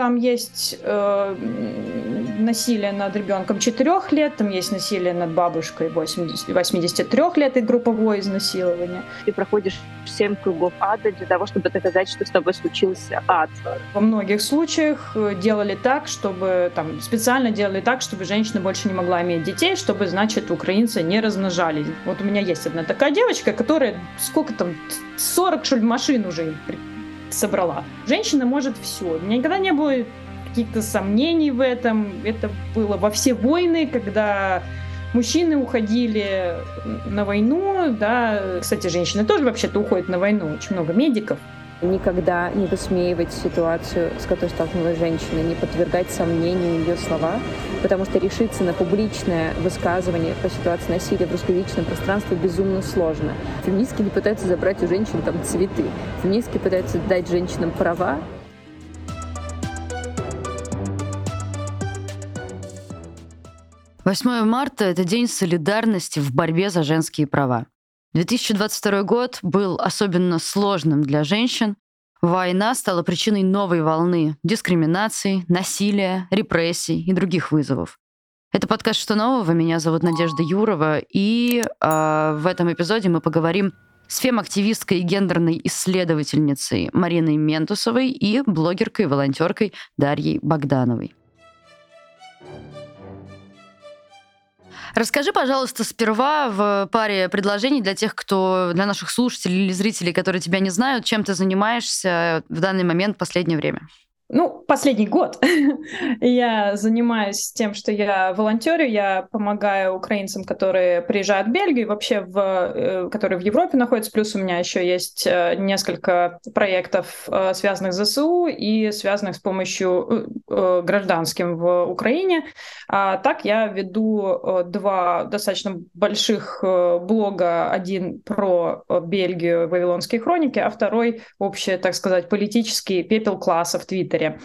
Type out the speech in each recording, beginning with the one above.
Там есть э, насилие над ребенком 4 лет, там есть насилие над бабушкой 80, 83 лет и групповое изнасилование. Ты проходишь 7 кругов ада для того, чтобы доказать, что с тобой случился ад. Во многих случаях э, делали так, чтобы там специально делали так, чтобы женщина больше не могла иметь детей, чтобы, значит, украинцы не размножались. Вот у меня есть одна такая девочка, которая сколько там, 40, что ли, машин уже собрала. Женщина может все. У меня никогда не было каких-то сомнений в этом. Это было во все войны, когда мужчины уходили на войну, да, кстати, женщины тоже вообще-то уходят на войну, очень много медиков, никогда не высмеивать ситуацию, с которой столкнулась женщина, не подвергать сомнению ее слова, потому что решиться на публичное высказывание по ситуации насилия в русскоязычном пространстве безумно сложно. Феминистки не пытаются забрать у женщин там цветы. Феминистки пытаются дать женщинам права, Восьмое марта — это день солидарности в борьбе за женские права. 2022 год был особенно сложным для женщин. Война стала причиной новой волны дискриминации, насилия, репрессий и других вызовов. Это подкаст «Что нового?». Меня зовут Надежда Юрова, и э, в этом эпизоде мы поговорим с фем-активисткой и гендерной исследовательницей Мариной Ментусовой и блогеркой и волонтеркой Дарьей Богдановой. Расскажи, пожалуйста, сперва в паре предложений для тех, кто, для наших слушателей или зрителей, которые тебя не знают, чем ты занимаешься в данный момент в последнее время. Ну, последний год я занимаюсь тем, что я волонтерю, я помогаю украинцам, которые приезжают в Бельгию, вообще в, э, которые в Европе находятся. Плюс у меня еще есть э, несколько проектов, э, связанных с ЗСУ и связанных с помощью гражданским в Украине. А так я веду два достаточно больших блога. Один про Бельгию, Вавилонские хроники, а второй общий, так сказать, политический пепел класса в Твиттере. Твиттере.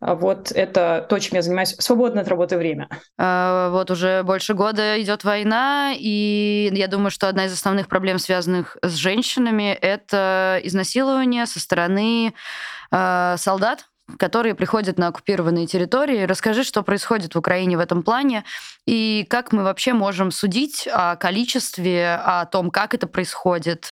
А вот это то, чем я занимаюсь свободное от работы время. А, вот уже больше года идет война, и я думаю, что одна из основных проблем, связанных с женщинами, это изнасилование со стороны э, солдат, которые приходят на оккупированные территории. Расскажи, что происходит в Украине в этом плане и как мы вообще можем судить о количестве, о том, как это происходит,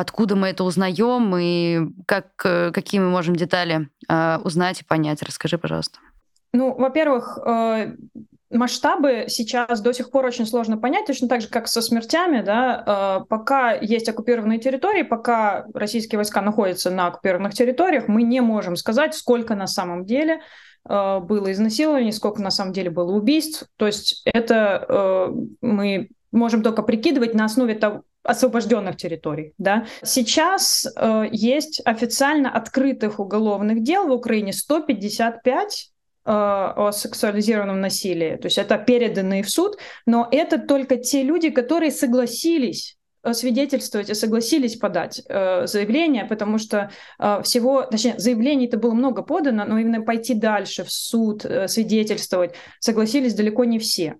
откуда мы это узнаем и как, э, какие мы можем детали э, узнать и понять. Расскажи, пожалуйста. Ну, во-первых, э, масштабы сейчас до сих пор очень сложно понять, точно так же, как со смертями, да, пока есть оккупированные территории, пока российские войска находятся на оккупированных территориях, мы не можем сказать, сколько на самом деле было изнасилований, сколько на самом деле было убийств. То есть это мы можем только прикидывать на основе того, освобожденных территорий. Да? Сейчас э, есть официально открытых уголовных дел в Украине 155 э, о сексуализированном насилии. То есть это переданные в суд, но это только те люди, которые согласились э, свидетельствовать и согласились подать э, заявление, потому что э, всего, точнее, заявлений-то было много подано, но именно пойти дальше в суд, э, свидетельствовать согласились далеко не все.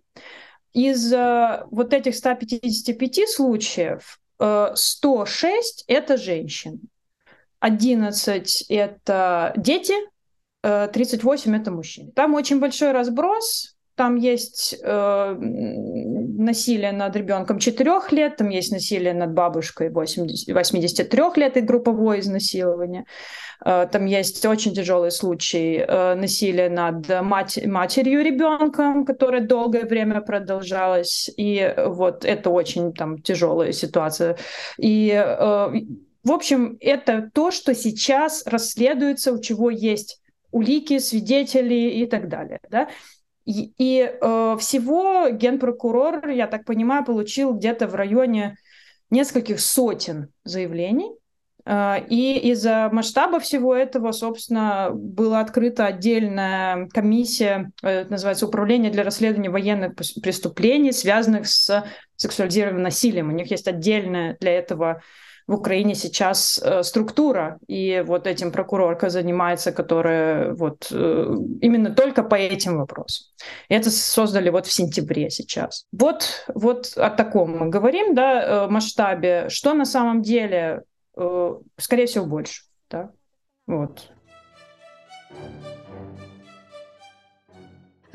Из э, вот этих 155 случаев 106 э, — это женщины, 11 — это дети, 38 э, — это мужчины. Там очень большой разброс, там есть э, насилие над ребенком 4 лет, там есть насилие над бабушкой 80, 83 лет и групповое изнасилование. Э, там есть очень тяжелый случай э, насилия над мать, матерью ребенка, которое долгое время продолжалось. И вот это очень там тяжелая ситуация. И э, в общем, это то, что сейчас расследуется, у чего есть улики, свидетели и так далее. Да? И, э, всего генпрокурор, я так понимаю, получил где-то в районе нескольких сотен заявлений. Э, и из-за масштаба всего этого, собственно, была открыта отдельная комиссия, э, называется Управление для расследования военных преступлений, связанных с сексуализированным насилием. У них есть отдельная для этого в Украине сейчас э, структура, и вот этим прокурорка занимается, которая вот э, именно только по этим вопросам. И это создали вот в сентябре сейчас. Вот, вот о таком мы говорим, да, э, масштабе. Что на самом деле, э, скорее всего, больше, да, вот.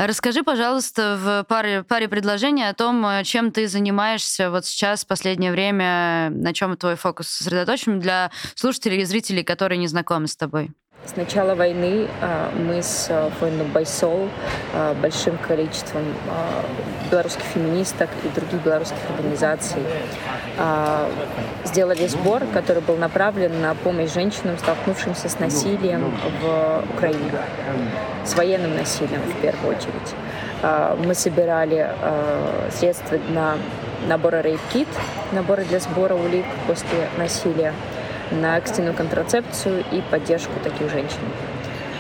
Расскажи, пожалуйста, в паре, паре предложений о том, чем ты занимаешься вот сейчас, в последнее время, на чем твой фокус сосредоточен для слушателей и зрителей, которые не знакомы с тобой. С начала войны а, мы с а, фондом Байсол, а, большим количеством белорусских феминисток и других белорусских организаций сделали сбор, который был направлен на помощь женщинам, столкнувшимся с насилием в Украине, с военным насилием в первую очередь. Мы собирали средства на наборы Kit, наборы для сбора улик после насилия, на экстренную контрацепцию и поддержку таких женщин.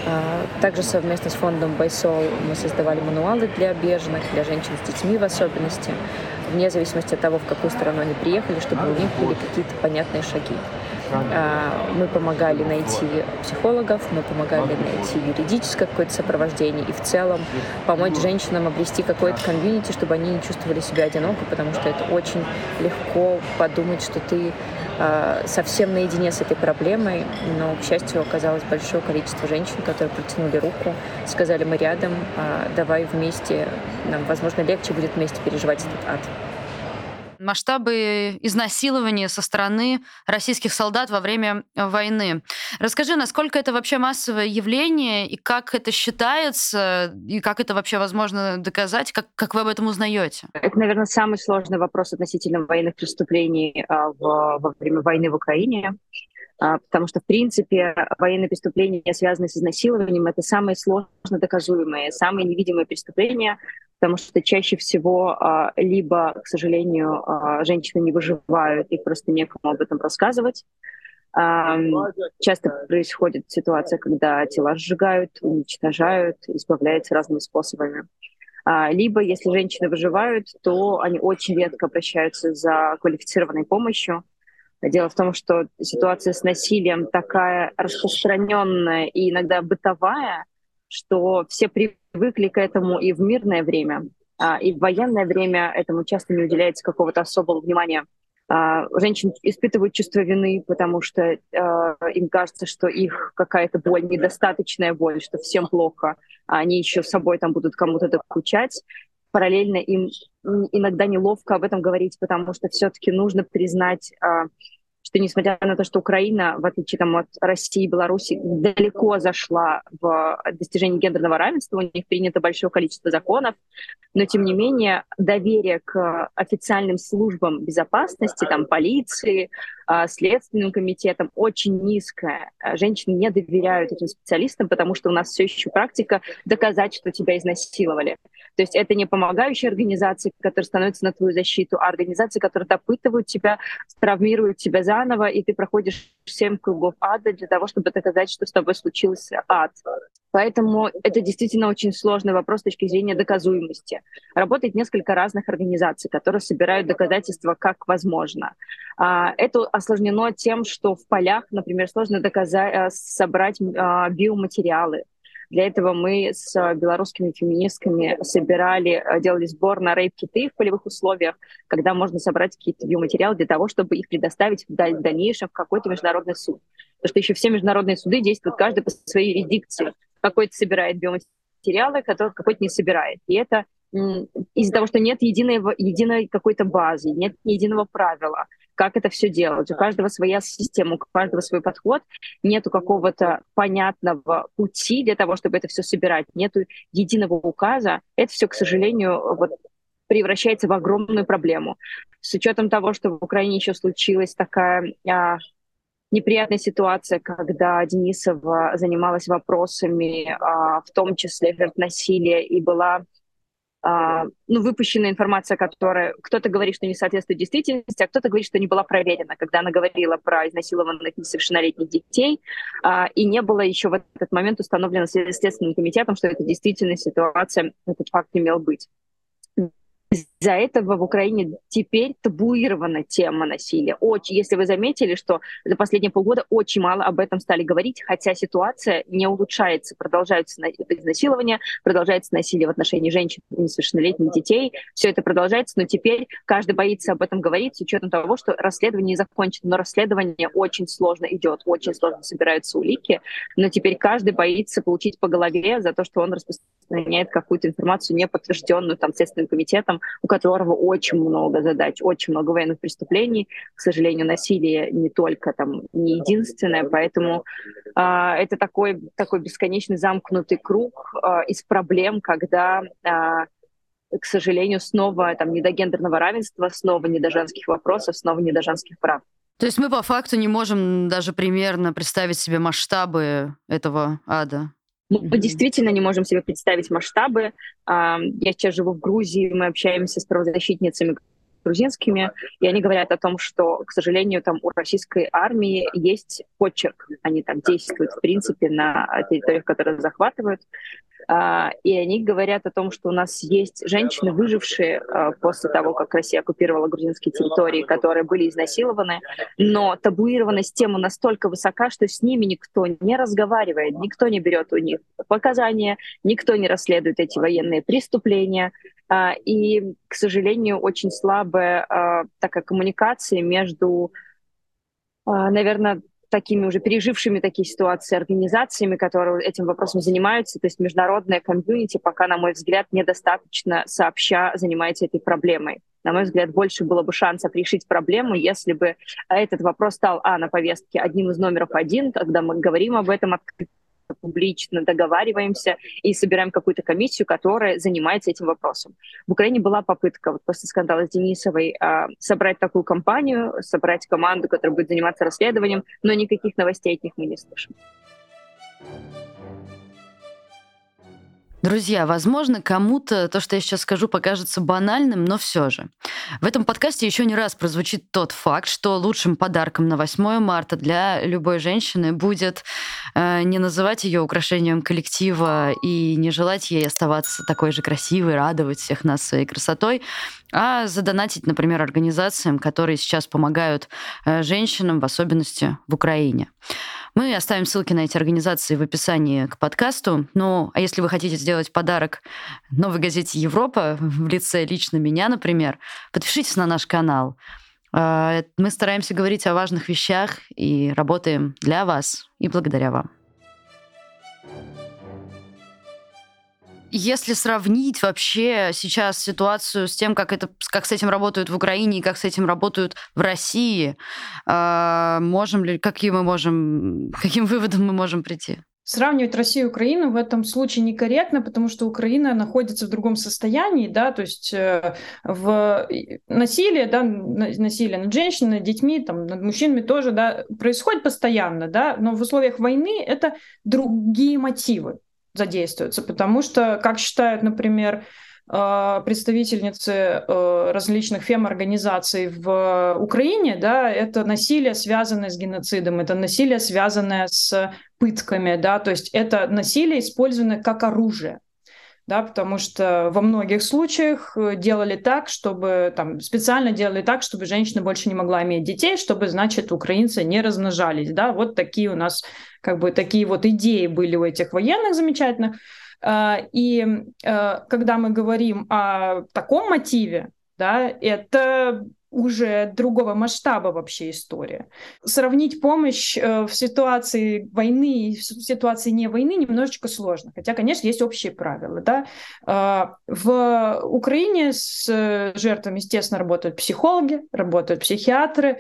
А, также совместно с фондом Байсол мы создавали мануалы для беженных, для женщин с детьми в особенности, вне зависимости от того, в какую страну они приехали, чтобы у них были какие-то понятные шаги. А, мы помогали найти психологов, мы помогали найти юридическое какое-то сопровождение и в целом помочь женщинам обрести какое-то комьюнити, чтобы они не чувствовали себя одиноко, потому что это очень легко подумать, что ты а, совсем наедине с этой проблемой, но, к счастью, оказалось большое количество женщин, которые протянули руку, сказали, мы рядом, а, давай вместе, нам, возможно, легче будет вместе переживать этот ад масштабы изнасилования со стороны российских солдат во время войны. Расскажи, насколько это вообще массовое явление, и как это считается, и как это вообще возможно доказать, как, как вы об этом узнаете? Это, наверное, самый сложный вопрос относительно военных преступлений а, в, во время войны в Украине а, потому что, в принципе, военные преступления, связанные с изнасилованием, это самые сложно доказуемые, самые невидимые преступления, потому что чаще всего а, либо, к сожалению, а, женщины не выживают, и просто некому об этом рассказывать. А, часто происходит ситуация, когда тела сжигают, уничтожают, избавляются разными способами. Либо, если женщины выживают, то они очень редко обращаются за квалифицированной помощью. Дело в том, что ситуация с насилием такая распространенная и иногда бытовая, что все привыкли к этому и в мирное время, а, и в военное время этому часто не уделяется какого-то особого внимания. А, женщины испытывают чувство вины, потому что а, им кажется, что их какая-то боль, недостаточная боль, что всем плохо, а они еще с собой там будут кому-то докучать. Параллельно им иногда неловко об этом говорить, потому что все-таки нужно признать что несмотря на то, что Украина, в отличие там, от России и Беларуси, далеко зашла в достижении гендерного равенства, у них принято большое количество законов, но тем не менее доверие к официальным службам безопасности, там, полиции, следственным комитетам очень низкое. Женщины не доверяют этим специалистам, потому что у нас все еще практика доказать, что тебя изнасиловали. То есть это не помогающие организации, которые становятся на твою защиту, а организации, которые допытывают тебя, травмируют тебя заново, и ты проходишь семь кругов ада для того, чтобы доказать, что с тобой случился ад. Поэтому это действительно очень сложный вопрос с точки зрения доказуемости. Работает несколько разных организаций, которые собирают доказательства как возможно. А, это осложнено тем, что в полях, например, сложно доказать, э, собрать а, биоматериалы. Для этого мы с белорусскими феминистками собирали, э, делали сбор на рейп-киты в полевых условиях, когда можно собрать какие-то биоматериалы для того, чтобы их предоставить в дальнейшем в какой-то международный суд. Потому что еще все международные суды действуют каждый по своей юрисдикции. Какой-то собирает биоматериалы, который какой-то не собирает. И это из-за того, что нет единой, единой какой-то базы, нет единого правила, как это все делать. У каждого своя система, у каждого свой подход. Нету какого-то понятного пути для того, чтобы это все собирать. Нету единого указа. Это все, к сожалению, вот превращается в огромную проблему. С учетом того, что в Украине еще случилась такая а, неприятная ситуация, когда Денисова занималась вопросами, а, в том числе насилия, и была а, ну, выпущенная информация, которая кто-то говорит, что не соответствует действительности, а кто-то говорит, что не была проверена, когда она говорила про изнасилованных несовершеннолетних детей, а, и не было еще в этот момент установлено Следственным комитетом, что это действительно ситуация, этот факт имел быть. Из-за этого в Украине теперь табуирована тема насилия. Очень, если вы заметили, что за последние полгода очень мало об этом стали говорить, хотя ситуация не улучшается, продолжаются изнасилования, продолжается насилие в отношении женщин и несовершеннолетних детей, все это продолжается, но теперь каждый боится об этом говорить с учетом того, что расследование не закончено, но расследование очень сложно идет, очень сложно собираются улики, но теперь каждый боится получить по голове за то, что он распространяет какую-то информацию, не подтвержденную там Следственным комитетом, у которого очень много задач, очень много военных преступлений. К сожалению, насилие не только там, не единственное, поэтому э, это такой, такой бесконечный замкнутый круг э, из проблем, когда э, к сожалению, снова там не до гендерного равенства, снова не до женских вопросов, снова не до женских прав. То есть мы по факту не можем даже примерно представить себе масштабы этого ада? Мы mm-hmm. действительно не можем себе представить масштабы. Я сейчас живу в Грузии, мы общаемся с правозащитницами грузинскими, и они говорят о том, что, к сожалению, там у российской армии есть почерк. Они там действуют, в принципе, на территориях, которые захватывают. А, и они говорят о том, что у нас есть женщины, выжившие а, после того, как Россия оккупировала грузинские территории, которые были изнасилованы, но табуированность темы настолько высока, что с ними никто не разговаривает, никто не берет у них показания, никто не расследует эти военные преступления. А, и, к сожалению, очень слабая такая коммуникация между наверное, такими уже пережившими такие ситуации организациями, которые этим вопросом занимаются. То есть международная комьюнити пока, на мой взгляд, недостаточно сообща занимается этой проблемой. На мой взгляд, больше было бы шансов решить проблему, если бы этот вопрос стал, а, на повестке одним из номеров один, когда мы говорим об этом открыто, публично договариваемся и собираем какую-то комиссию, которая занимается этим вопросом. В Украине была попытка вот после скандала с Денисовой а, собрать такую компанию, собрать команду, которая будет заниматься расследованием, но никаких новостей от них мы не слышим. Друзья, возможно, кому-то то, что я сейчас скажу, покажется банальным, но все же. В этом подкасте еще не раз прозвучит тот факт, что лучшим подарком на 8 марта для любой женщины будет не называть ее украшением коллектива и не желать ей оставаться такой же красивой, радовать всех нас своей красотой, а задонатить, например, организациям, которые сейчас помогают э, женщинам, в особенности в Украине. Мы оставим ссылки на эти организации в описании к подкасту. Ну, а если вы хотите сделать подарок новой газете «Европа» в лице лично меня, например, подпишитесь на наш канал. А, мы стараемся говорить о важных вещах и работаем для вас и благодаря вам. Если сравнить вообще сейчас ситуацию с тем, как, это, как с этим работают в Украине и как с этим работают в России, э, можем ли, какие мы можем, каким выводом мы можем прийти? Сравнивать Россию и Украину в этом случае некорректно, потому что Украина находится в другом состоянии, да, то есть э, в насилие, да, насилие над женщинами, над детьми, там, над мужчинами тоже, да, происходит постоянно, да, но в условиях войны это другие мотивы задействуются, потому что, как считают, например, представительницы э, различных фем-организаций в Украине, да, это насилие, связанное с геноцидом, это насилие, связанное с пытками, да, то есть это насилие, использованное как оружие да, потому что во многих случаях э, делали так, чтобы там специально делали так, чтобы женщина больше не могла иметь детей, чтобы, значит, украинцы не размножались, да, вот такие у нас как бы такие вот идеи были у этих военных замечательных. А, и э, когда мы говорим о таком мотиве, да, это уже другого масштаба вообще история. Сравнить помощь э, в ситуации войны и в ситуации не войны немножечко сложно. Хотя, конечно, есть общие правила. Да? Э, в Украине с жертвами, естественно, работают психологи, работают психиатры,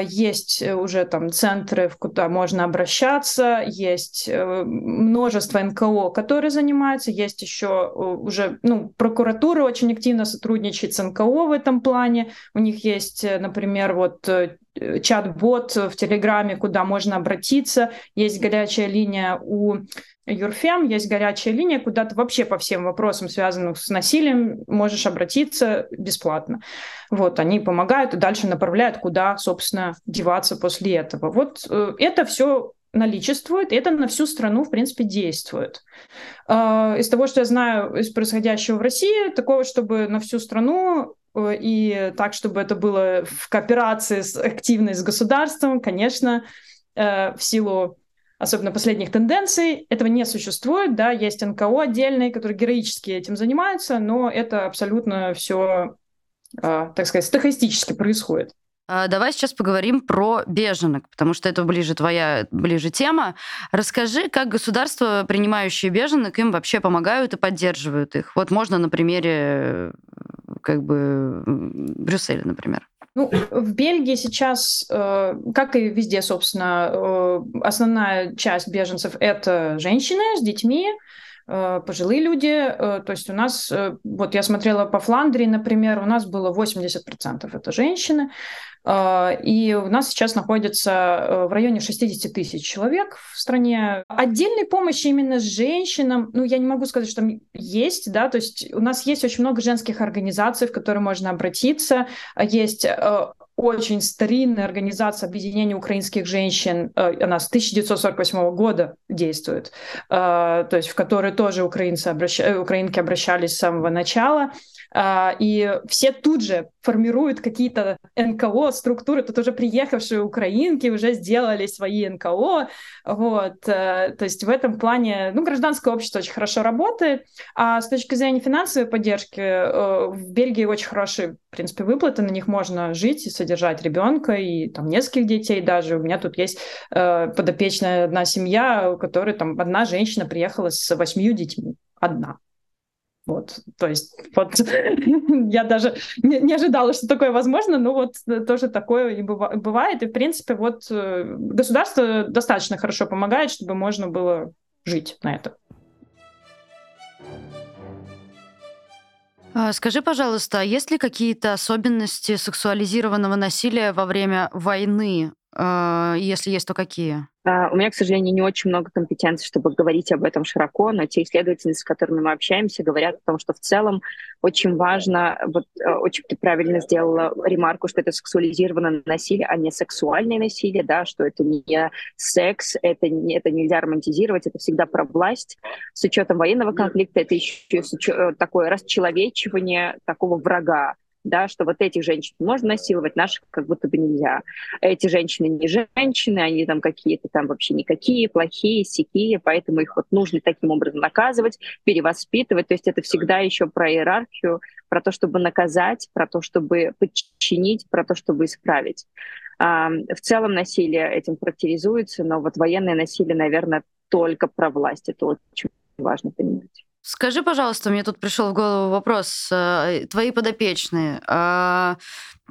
есть э, уже там центры, куда можно обращаться, есть э, множество НКО, которые занимаются, есть еще э, уже, ну, прокуратура очень активно сотрудничает с НКО в этом плане. У них есть, например, вот чат-бот в Телеграме, куда можно обратиться, есть горячая линия у Юрфем, есть горячая линия, куда ты вообще по всем вопросам, связанным с насилием, можешь обратиться бесплатно. Вот, они помогают и дальше направляют, куда, собственно, деваться после этого. Вот э, это все наличествует, это на всю страну, в принципе, действует. А, из того, что я знаю из происходящего в России, такого, чтобы на всю страну э, и так, чтобы это было в кооперации с, активной с государством, конечно, э, в силу особенно последних тенденций, этого не существует, да, есть НКО отдельные, которые героически этим занимаются, но это абсолютно все, э, так сказать, стахастически происходит. А, давай сейчас поговорим про беженок, потому что это ближе твоя ближе тема. Расскажи, как государства, принимающие беженок, им вообще помогают и поддерживают их. Вот можно на примере как бы Брюсселя, например. Ну, в Бельгии сейчас, э, как и везде, собственно, э, основная часть беженцев это женщины с детьми, пожилые люди. Э, то есть у нас, э, вот я смотрела по Фландрии, например, у нас было 80% это женщины, и у нас сейчас находится в районе 60 тысяч человек в стране. Отдельной помощи именно женщинам, ну, я не могу сказать, что там есть, да, то есть у нас есть очень много женских организаций, в которые можно обратиться, есть очень старинная организация объединения украинских женщин, э, она с 1948 года действует, э, то есть в которой тоже украинцы обращ... Э, украинки обращались с самого начала. И все тут же формируют какие-то НКО, структуры, тут уже приехавшие украинки уже сделали свои НКО, вот, то есть в этом плане, ну, гражданское общество очень хорошо работает, а с точки зрения финансовой поддержки в Бельгии очень хорошие, в принципе, выплаты, на них можно жить и содержать ребенка, и там нескольких детей даже, у меня тут есть подопечная одна семья, у которой там одна женщина приехала с восьмью детьми, одна. Вот, то есть, вот я даже не, не ожидала, что такое возможно, но вот тоже такое и быва, бывает. И, в принципе, вот э, государство достаточно хорошо помогает, чтобы можно было жить на это. Скажи, пожалуйста, а есть ли какие-то особенности сексуализированного насилия во время войны? А, если есть, то какие? У меня, к сожалению, не очень много компетенций, чтобы говорить об этом широко, но те исследователи, с которыми мы общаемся, говорят о том, что в целом очень важно, вот э, очень ты правильно сделала ремарку, что это сексуализированное насилие, а не сексуальное насилие, да, что это не секс, это, не, это нельзя романтизировать, это всегда про власть. С учетом военного конфликта это еще э, такое расчеловечивание такого врага, да, что вот этих женщин можно насиловать, наших как будто бы нельзя. Эти женщины не женщины, они там какие-то там вообще никакие, плохие, сякие, поэтому их вот нужно таким образом наказывать, перевоспитывать. То есть это всегда еще про иерархию, про то, чтобы наказать, про то, чтобы подчинить, про то, чтобы исправить. В целом насилие этим характеризуется, но вот военное насилие, наверное, только про власть. Это очень важно понимать. Скажи, пожалуйста, мне тут пришел в голову вопрос. Э, твои подопечные, а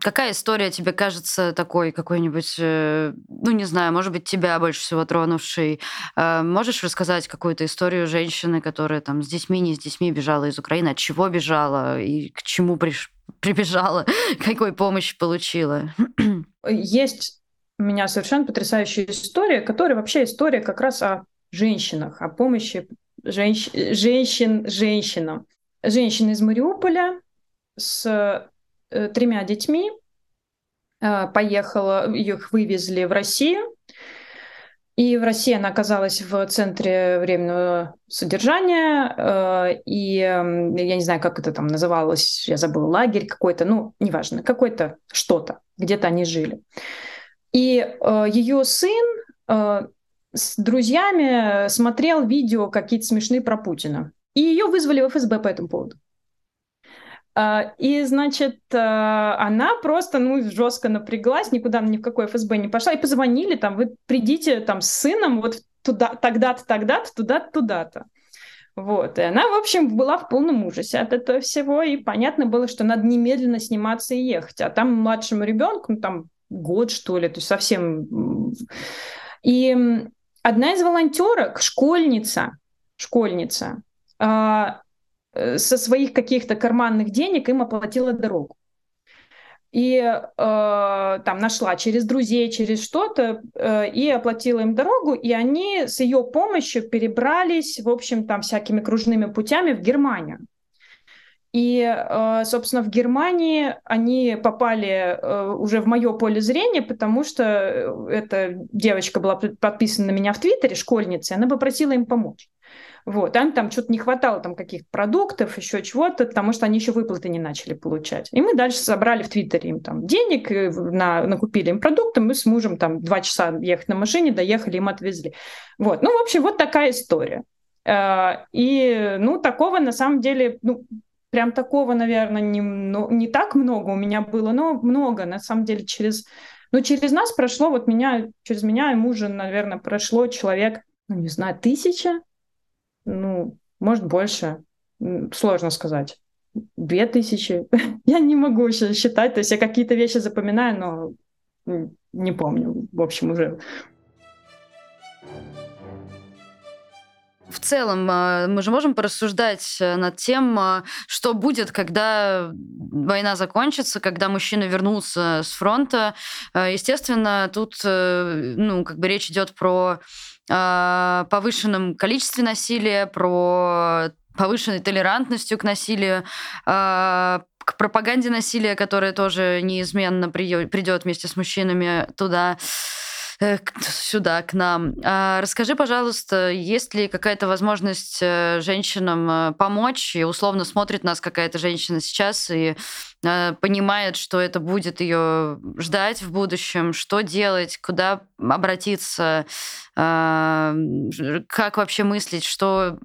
какая история тебе кажется такой какой-нибудь, э, ну не знаю, может быть, тебя больше всего тронувшей? А можешь рассказать какую-то историю женщины, которая там с детьми, не с детьми бежала из Украины, от чего бежала и к чему приш... прибежала, какой помощь получила? Есть у меня совершенно потрясающая история, которая вообще история как раз о женщинах, о помощи женщ... женщин женщинам. Женщина из Мариуполя с э, тремя детьми э, поехала, их вывезли в Россию. И в России она оказалась в центре временного содержания, э, и я не знаю, как это там называлось, я забыла, лагерь какой-то, ну, неважно, какой-то что-то, где-то они жили. И ее сын с друзьями смотрел видео какие-то смешные про Путина. И ее вызвали в ФСБ по этому поводу. А, и, значит, а, она просто, ну, жестко напряглась, никуда ни в какой ФСБ не пошла. И позвонили там, вы придите там с сыном вот туда, тогда-то, тогда-то, туда-то, туда-то. Вот. И она, в общем, была в полном ужасе от этого всего, и понятно было, что надо немедленно сниматься и ехать. А там младшему ребенку, ну, там год, что ли, то есть совсем... И одна из волонтерок, школьница, школьница, а, э, со своих каких-то карманных денег им оплатила дорогу. И э, там нашла через друзей, через что-то, э, и оплатила им дорогу, и они с ее помощью перебрались, в общем, там всякими кружными путями в Германию. И, э, собственно, в Германии они попали э, уже в мое поле зрения, потому что э, эта девочка была подписана на меня в Твиттере, школьница, и она попросила им помочь. Вот, там, там что-то не хватало там каких-то продуктов, еще чего-то, потому что они еще выплаты не начали получать. И мы дальше собрали в Твиттере им там денег, на, накупили им продукты, мы с мужем там два часа ехать на машине, доехали, им отвезли. Вот, ну, в общем, вот такая история. И, ну, такого на самом деле, ну, Прям такого, наверное, не, ну, не так много у меня было, но много, на самом деле, через... Ну, через нас прошло, вот меня, через меня и мужа, наверное, прошло человек, ну, не знаю, тысяча, ну, может, больше, сложно сказать. Две тысячи. я не могу еще считать, то есть я какие-то вещи запоминаю, но не помню, в общем, уже целом а, мы же можем порассуждать э, над тем, а, что будет, когда война закончится, когда мужчина вернулся с фронта. А, естественно, тут э, ну, как бы речь идет про повышенном количестве насилия, про повышенной толерантностью к насилию, к пропаганде насилия, которая тоже неизменно придет вместе с мужчинами туда. Э, сюда, к нам. А расскажи, пожалуйста, есть ли какая-то возможность э, женщинам э, помочь? И условно смотрит нас какая-то женщина сейчас и понимает, что это будет ее ждать в будущем, что делать, куда обратиться, как вообще мыслить, что,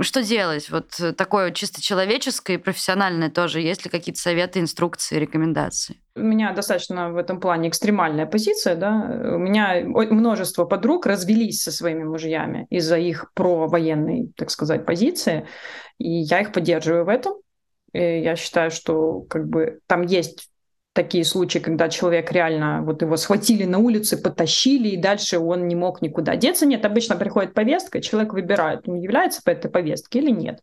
что делать? Вот такое чисто человеческое и профессиональное тоже. Есть ли какие-то советы, инструкции, рекомендации? У меня достаточно в этом плане экстремальная позиция, да. У меня множество подруг развелись со своими мужьями из-за их провоенной, так сказать, позиции, и я их поддерживаю в этом. И я считаю, что как бы там есть такие случаи, когда человек реально, вот его схватили на улице, потащили, и дальше он не мог никуда деться. Нет, обычно приходит повестка, человек выбирает, он является по этой повестке или нет.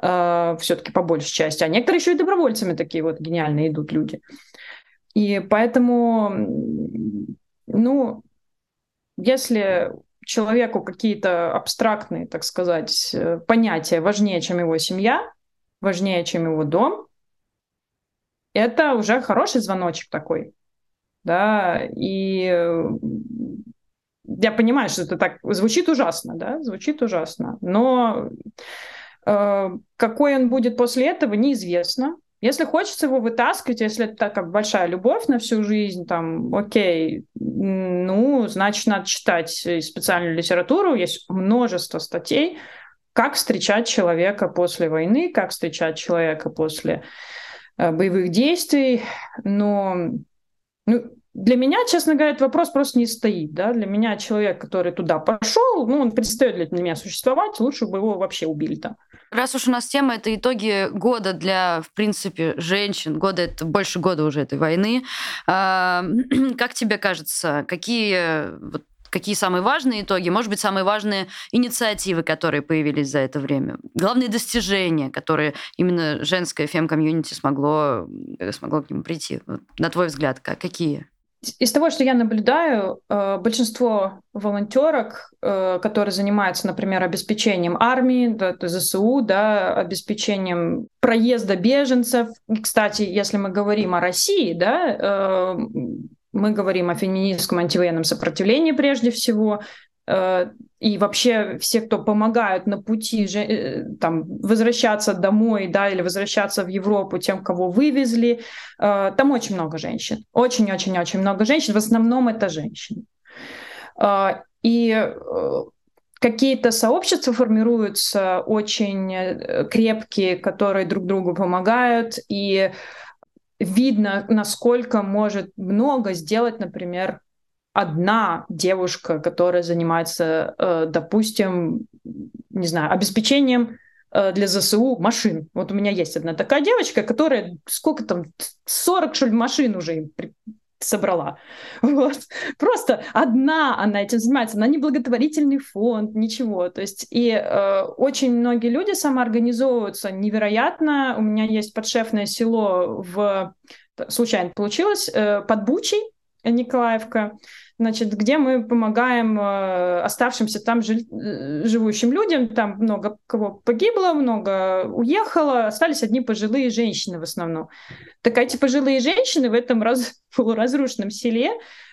Uh, все-таки по большей части. А некоторые еще и добровольцами такие вот гениальные идут люди. И поэтому, ну, если человеку какие-то абстрактные, так сказать, э, понятия важнее, чем его семья, важнее, чем его дом, это уже хороший звоночек такой. Да, и я понимаю, что это так звучит ужасно, да, звучит ужасно, но э, какой он будет после этого, неизвестно. Если хочется его вытаскивать, если это такая большая любовь на всю жизнь, там, окей, ну, значит, надо читать специальную литературу, есть множество статей, как встречать человека после войны, как встречать человека после э, боевых действий, но ну, для меня, честно говоря, этот вопрос просто не стоит. Да? Для меня человек, который туда пошел, ну, он перестает для меня существовать, лучше бы его вообще убили там. Раз уж у нас тема это итоги года для, в принципе, женщин, года это больше года уже этой войны. А, как тебе кажется, какие вот, какие самые важные итоги, может быть, самые важные инициативы, которые появились за это время, главные достижения, которые именно женское фем-комьюнити смогло, э, смогло к нему прийти. На твой взгляд, какие? Из того, что я наблюдаю, э, большинство волонтерок, э, которые занимаются, например, обеспечением армии, да, ЗСУ, да, обеспечением проезда беженцев. Кстати, если мы говорим о России, да, мы говорим о феминистском антивоенном сопротивлении прежде всего, Э, и вообще все, кто помогают на пути э, там, возвращаться домой, да, или возвращаться в Европу тем, кого вывезли, э, там очень много женщин, очень-очень-очень много женщин, в основном это женщины. И какие-то сообщества формируются очень крепкие, которые друг другу помогают, и видно, насколько может много сделать, например, одна девушка, которая занимается, э, допустим, не знаю, обеспечением э, для ЗСУ машин. Вот у меня есть одна такая девочка, которая сколько там, 40, что ли, машин уже собрала. Вот. Просто одна она этим занимается. Она не благотворительный фонд, ничего. То есть и э, очень многие люди самоорганизовываются невероятно. У меня есть подшефное село в... Случайно получилось, э, под Бучей, Николаевка, значит, где мы помогаем э, оставшимся там жи- э, живущим людям. Там много кого погибло, много уехало, остались одни пожилые женщины в основном. Так эти пожилые женщины в этом раз, полуразрушенном селе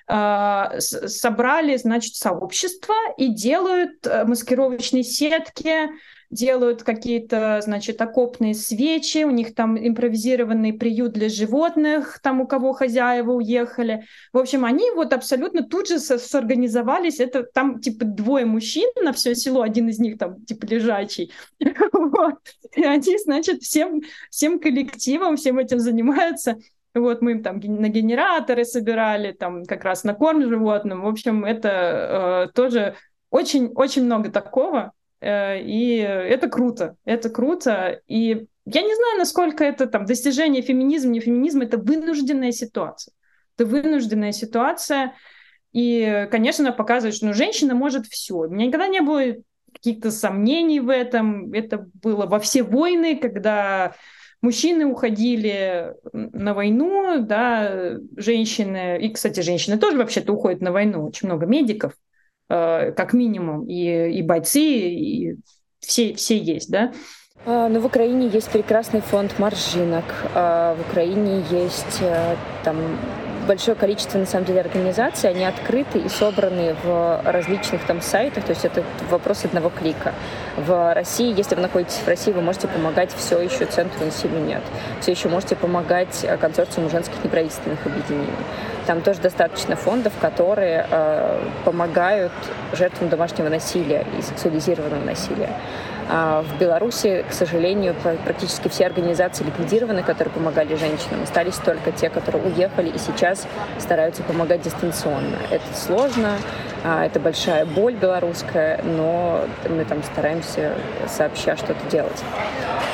э, собрали, значит, сообщество и делают э, маскировочные сетки, делают какие-то, значит, окопные свечи, у них там импровизированный приют для животных, там у кого хозяева уехали. В общем, они вот абсолютно тут же сорганизовались. Это там типа двое мужчин на все село, один из них там типа лежачий. Вот. И они, значит, всем, всем коллективом, всем этим занимаются. Вот мы им там на генераторы собирали, там как раз на корм животным. В общем, это э, тоже очень-очень много такого. Э, и это круто, это круто. И я не знаю, насколько это там достижение феминизма, не феминизма, это вынужденная ситуация. Это вынужденная ситуация. И, конечно, она показывает, что ну, женщина может все. У меня никогда не было каких-то сомнений в этом. Это было во все войны, когда мужчины уходили на войну, да, женщины, и, кстати, женщины тоже вообще-то уходят на войну, очень много медиков, как минимум, и, и бойцы, и все, все есть, да. А, ну, в Украине есть прекрасный фонд маржинок. А, в Украине есть э, там большое количество, на самом деле, организаций, они открыты и собраны в различных там сайтах, то есть это вопрос одного клика. В России, если вы находитесь в России, вы можете помогать все еще Центру насилию нет. Все еще можете помогать э, консорциуму женских неправительственных объединений. Там тоже достаточно фондов, которые э, помогают жертвам домашнего насилия и сексуализированного насилия. А в Беларуси, к сожалению, практически все организации ликвидированы, которые помогали женщинам. Остались только те, которые уехали и сейчас стараются помогать дистанционно. Это сложно, а, это большая боль белорусская, но мы там стараемся сообща что-то делать.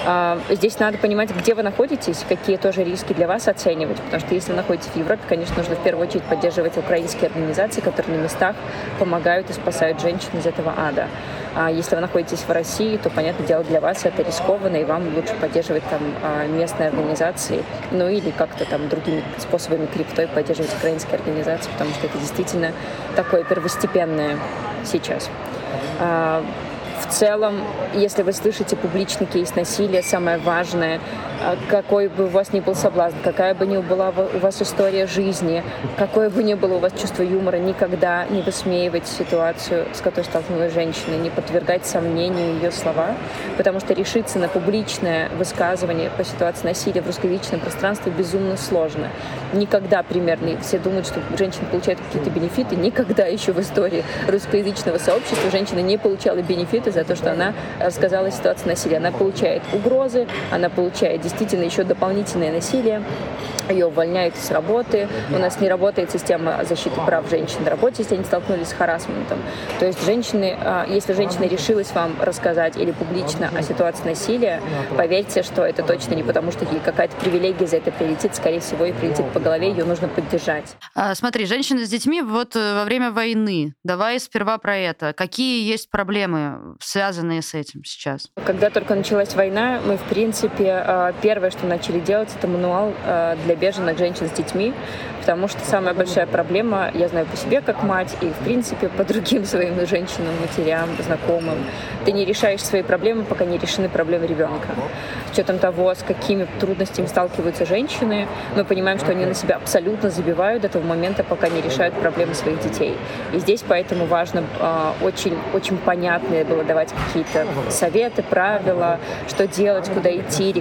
А, здесь надо понимать, где вы находитесь, какие тоже риски для вас оценивать, потому что если вы находитесь в Европе, конечно, нужно в первую очередь поддерживать украинские организации, которые на местах помогают и спасают женщин из этого ада. А если вы находитесь в России, то, понятное дело, для вас это рискованно, и вам лучше поддерживать там а, местные организации, ну или как-то там другими способами криптой поддерживать украинские организации, потому что это действительно такое первостепенное сейчас. А, в целом, если вы слышите публичный кейс насилия, самое важное, какой бы у вас ни был соблазн, какая бы ни была у вас история жизни, какое бы ни было у вас чувство юмора, никогда не высмеивать ситуацию, с которой столкнулась женщина, не подвергать сомнению ее слова, потому что решиться на публичное высказывание по ситуации насилия в русскоязычном пространстве безумно сложно. Никогда примерно, все думают, что женщины получают какие-то бенефиты, никогда еще в истории русскоязычного сообщества женщина не получала бенефиты за то, что она рассказала ситуацию насилия. Она получает угрозы, она получает действительно еще дополнительное насилие, ее увольняют с работы, у нас не работает система защиты прав женщин на работе, если они столкнулись с харасментом. То есть женщины, а, если женщина решилась вам рассказать или публично о ситуации насилия, поверьте, что это точно не потому, что ей какая-то привилегия за это прилетит, скорее всего, и прилетит по голове, ее нужно поддержать. А, смотри, женщины с детьми вот э, во время войны, давай сперва про это. Какие есть проблемы, связанные с этим сейчас? Когда только началась война, мы, в принципе, а, первое, что начали делать, это мануал для беженных женщин с детьми, потому что самая большая проблема, я знаю по себе как мать и, в принципе, по другим своим женщинам, матерям, знакомым, ты не решаешь свои проблемы, пока не решены проблемы ребенка. С учетом того, с какими трудностями сталкиваются женщины, мы понимаем, что они на себя абсолютно забивают до того момента, пока не решают проблемы своих детей. И здесь поэтому важно очень, очень понятные было давать какие-то советы, правила, что делать, куда идти,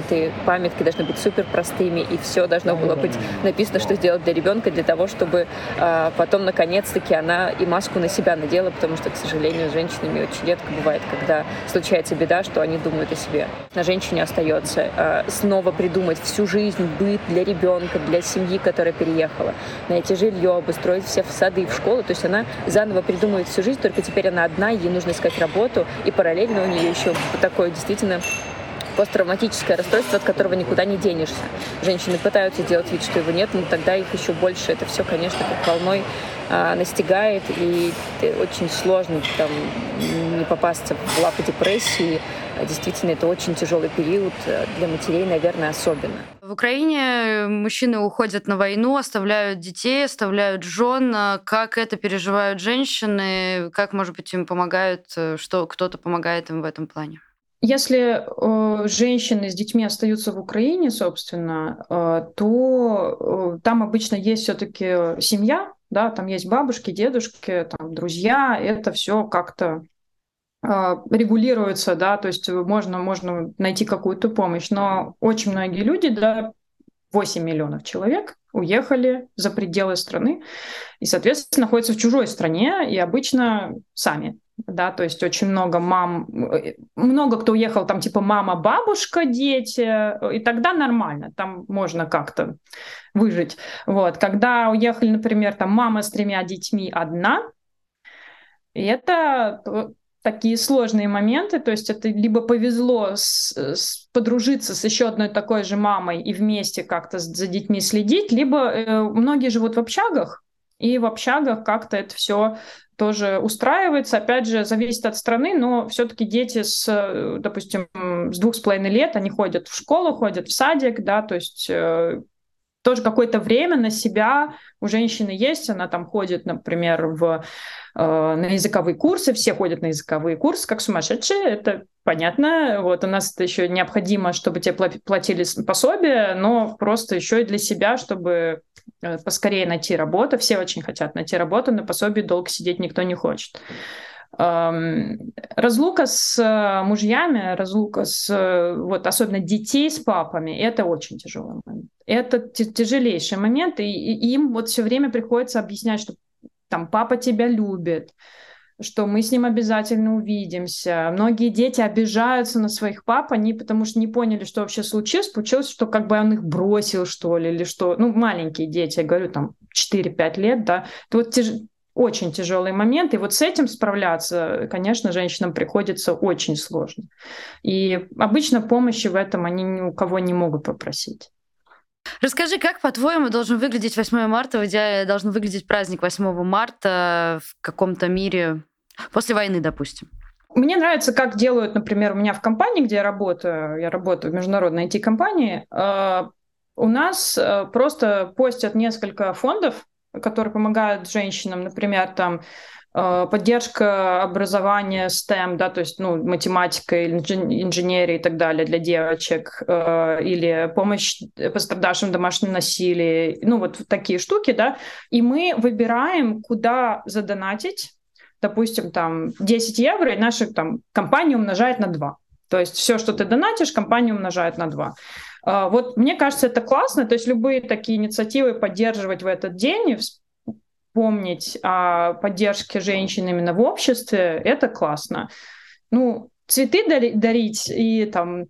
регламенты, памятки должны быть супер простыми, и все должно было быть написано, что сделать для ребенка, для того, чтобы э, потом, наконец-таки, она и маску на себя надела, потому что, к сожалению, с женщинами очень редко бывает, когда случается беда, что они думают о себе. На женщине остается э, снова придумать всю жизнь, быт для ребенка, для семьи, которая переехала, найти жилье, обустроить все в сады, в школу. То есть она заново придумывает всю жизнь, только теперь она одна, ей нужно искать работу, и параллельно у нее еще такое действительно посттравматическое расстройство, от которого никуда не денешься. Женщины пытаются делать вид, что его нет, но тогда их еще больше. Это все, конечно, как волной а, настигает, и очень сложно там не попасться в лапы депрессии. А действительно, это очень тяжелый период э, для матерей, наверное, особенно. В Украине мужчины уходят на войну, оставляют детей, оставляют жен. Как это переживают женщины? Как, может быть, им помогают, э, что кто-то помогает им в этом плане? Если э, женщины с детьми остаются в Украине, собственно, э, то э, там обычно есть все-таки семья, да, там есть бабушки, дедушки, там друзья, это все как-то э, регулируется, да, то есть можно, можно найти какую-то помощь. Но очень многие люди, да, 8 миллионов человек уехали за пределы страны и, соответственно, находятся в чужой стране и обычно сами да, то есть очень много мам, э, много кто уехал, там типа мама, бабушка, дети, и тогда нормально, там можно как-то выжить. Вот, когда уехали, например, там мама с тремя детьми одна, и это такие сложные моменты, то есть это либо повезло с, с, подружиться с еще одной такой же мамой и вместе как-то за детьми следить, либо э, многие живут в общагах, и в общагах как-то это все тоже устраивается. Опять же, зависит от страны, но все-таки дети с, допустим, с двух с половиной лет, они ходят в школу, ходят в садик, да, то есть э, тоже какое-то время на себя у женщины есть, она там ходит, например, в, э, на языковые курсы, все ходят на языковые курсы, как сумасшедшие, это понятно, вот у нас это еще необходимо, чтобы тебе платили пособие, но просто еще и для себя, чтобы Э, поскорее найти работу. Все очень хотят найти работу, на пособии долго сидеть никто не хочет. Разлука с э, мужьями, разлука с, э, вот особенно детей с папами, это очень тяжелый момент. Это тяжелейший момент, и, и им вот все время приходится объяснять, что там папа тебя любит, что мы с ним обязательно увидимся. Многие дети обижаются на своих пап, они потому что не поняли, что вообще случилось. Получилось, что как бы он их бросил, что ли, или что. Ну, маленькие дети, я говорю, там 4-5 лет, да. Это вот тяж... очень тяжелый момент. И вот с этим справляться, конечно, женщинам приходится очень сложно. И обычно помощи в этом они ни у кого не могут попросить. Расскажи, как, по-твоему, должен выглядеть 8 марта, в идеале должен выглядеть праздник 8 марта в каком-то мире После войны, допустим. Мне нравится, как делают, например, у меня в компании, где я работаю, я работаю в международной IT-компании, э, у нас э, просто постят несколько фондов, которые помогают женщинам, например, там э, поддержка образования STEM, да, то есть ну, математика или инженерия и так далее для девочек, или помощь пострадавшим домашнем насилии, ну вот такие штуки, да, и мы выбираем, куда задонатить, допустим, там 10 евро, и наша там, компания умножает на 2. То есть все, что ты донатишь, компания умножает на 2. А, вот мне кажется, это классно. То есть любые такие инициативы поддерживать в этот день и помнить о поддержке женщин именно в обществе, это классно. Ну, цветы дарить и там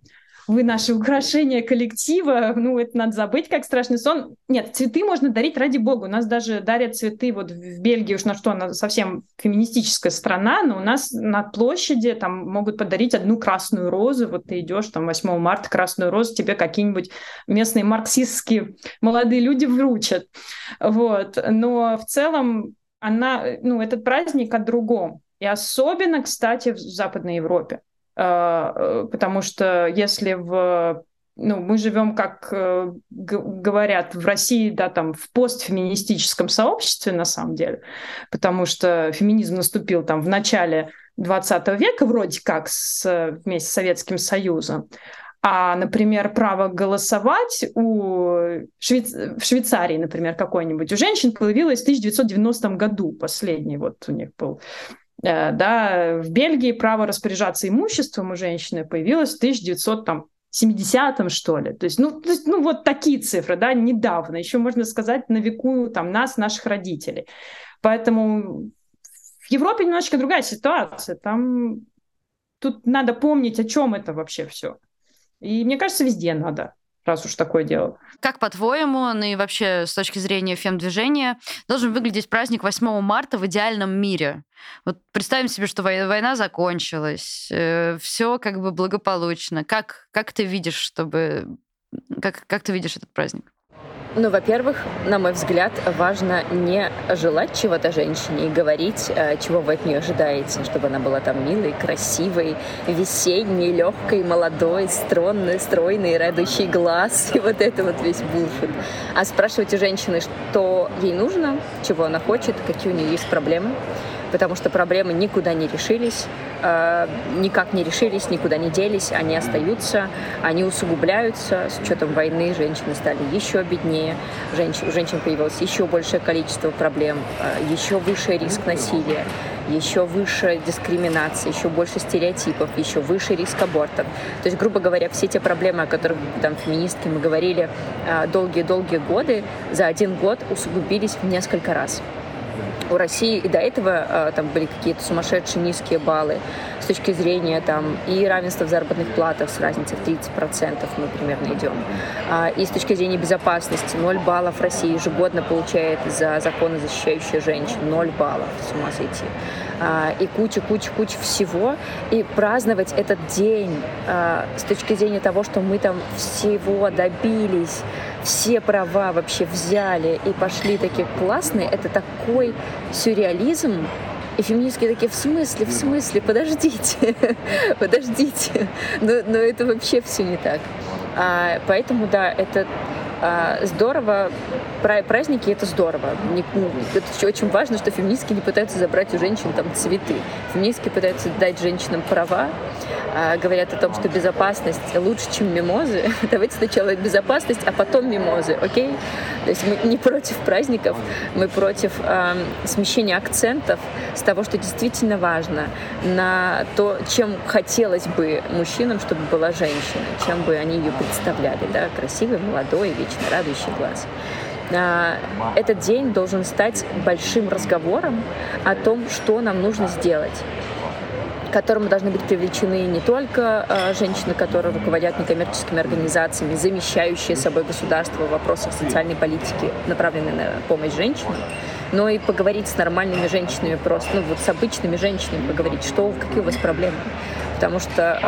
вы наше украшение коллектива, ну, это надо забыть, как страшный сон. Нет, цветы можно дарить ради бога. У нас даже дарят цветы вот в Бельгии, уж на что она совсем феминистическая страна, но у нас на площади там могут подарить одну красную розу, вот ты идешь там 8 марта, красную розу тебе какие-нибудь местные марксистские молодые люди вручат. Вот. Но в целом она, ну, этот праздник о другом. И особенно, кстати, в Западной Европе. А, э, потому что если в ну, мы живем, как э, говорят в России, да, там в постфеминистическом сообществе на самом деле, потому что феминизм наступил там в начале 20 века вроде как с, вместе с Советским Союзом. А, например, право голосовать у Швейц... в Швейцарии, например, какой-нибудь, у женщин появилось в 1990 году, последний вот у них был Э, да, в Бельгии право распоряжаться имуществом у женщины появилось в 1970-м, что ли. То есть, ну, то есть, ну, вот такие цифры, да, недавно. Еще можно сказать, на веку там нас, наших родителей. Поэтому в Европе немножечко другая ситуация. Там тут надо помнить, о чем это вообще все. И мне кажется, везде надо. Раз уж такое дело. Как по-твоему, ну и вообще с точки зрения фем-движения, должен выглядеть праздник 8 марта в идеальном мире? Вот представим себе, что война закончилась, э, все как бы благополучно. Как, как ты видишь, чтобы... Как, как ты видишь этот праздник? Ну, во-первых, на мой взгляд, важно не желать чего-то женщине и говорить, э, чего вы от нее ожидаете, чтобы она была там милой, красивой, весенней, легкой, молодой, стройной, стройной, радующий глаз и вот это вот весь булшит. А спрашивать у женщины, что ей нужно, чего она хочет, какие у нее есть проблемы, потому что проблемы никуда не решились, э, никак не решились, никуда не делись, они остаются, они усугубляются. С учетом войны женщины стали еще беднее, женщин, у женщин появилось еще большее количество проблем, э, еще выше риск насилия, еще выше дискриминации, еще больше стереотипов, еще выше риск абортов. То есть, грубо говоря, все те проблемы, о которых там феминистки мы говорили э, долгие-долгие годы, за один год усугубились в несколько раз у России и до этого э, там были какие-то сумасшедшие низкие баллы с точки зрения там и равенства в заработных платах с разницей в 30% мы примерно идем. А, и с точки зрения безопасности 0 баллов Россия ежегодно получает за законы, защищающие женщин. 0 баллов, с ума сойти. А, и куча-куча-куча всего. И праздновать этот день а, с точки зрения того, что мы там всего добились, все права вообще взяли и пошли такие классные, это такой сюрреализм, и феминистки такие, в смысле, в смысле, подождите, подождите. Но, но это вообще все не так. А, поэтому, да, это здорово, праздники это здорово. Ну, это очень важно, что феминистки не пытаются забрать у женщин там цветы. Феминистки пытаются дать женщинам права, а, говорят о том, что безопасность лучше, чем мимозы. Давайте сначала безопасность, а потом мимозы, окей? То есть мы не против праздников, мы против э, смещения акцентов с того, что действительно важно, на то, чем хотелось бы мужчинам, чтобы была женщина, чем бы они ее представляли, да, красивый, молодой, вечно радующий глаз. А, этот день должен стать большим разговором о том, что нам нужно сделать к которому должны быть привлечены не только э, женщины, которые руководят некоммерческими организациями, замещающие собой государство в вопросах социальной политики, направленные на помощь женщинам, но и поговорить с нормальными женщинами просто, ну вот с обычными женщинами поговорить, что, какие у вас проблемы потому что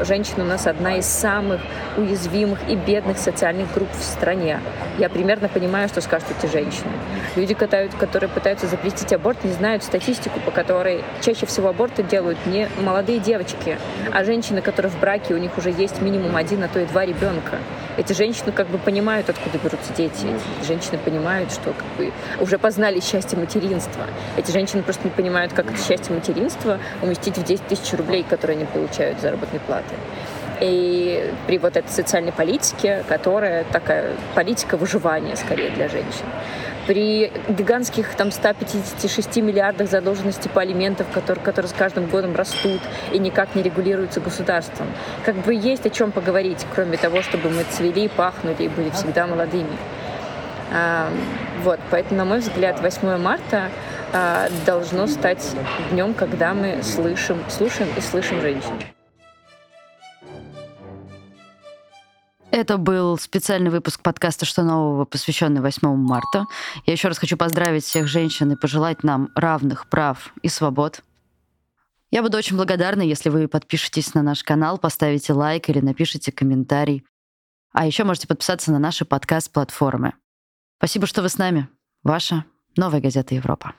э, женщина у нас одна из самых уязвимых и бедных социальных групп в стране. Я примерно понимаю, что скажут эти женщины. Люди, которые, пытаются запретить аборт, не знают статистику, по которой чаще всего аборты делают не молодые девочки, а женщины, которые в браке, у них уже есть минимум один, а то и два ребенка. Эти женщины как бы понимают, откуда берутся дети. Эти женщины понимают, что как бы уже познали счастье материнства. Эти женщины просто не понимают, как это счастье материнства уместить в 10 тысяч рублей, которые они получают заработной платы. И при вот этой социальной политике, которая такая политика выживания скорее для женщин, при гигантских там 156 миллиардах задолженности по алиментам, которые, которые с каждым годом растут и никак не регулируются государством. Как бы есть о чем поговорить, кроме того, чтобы мы цвели, пахнули и были всегда молодыми. А, вот, поэтому, на мой взгляд, 8 марта а, должно стать днем, когда мы слышим, слушаем и слышим женщин. Это был специальный выпуск подкаста «Что нового?», посвященный 8 марта. Я еще раз хочу поздравить всех женщин и пожелать нам равных прав и свобод. Я буду очень благодарна, если вы подпишетесь на наш канал, поставите лайк или напишите комментарий. А еще можете подписаться на наши подкаст-платформы. Спасибо, что вы с нами. Ваша Новая газета Европа.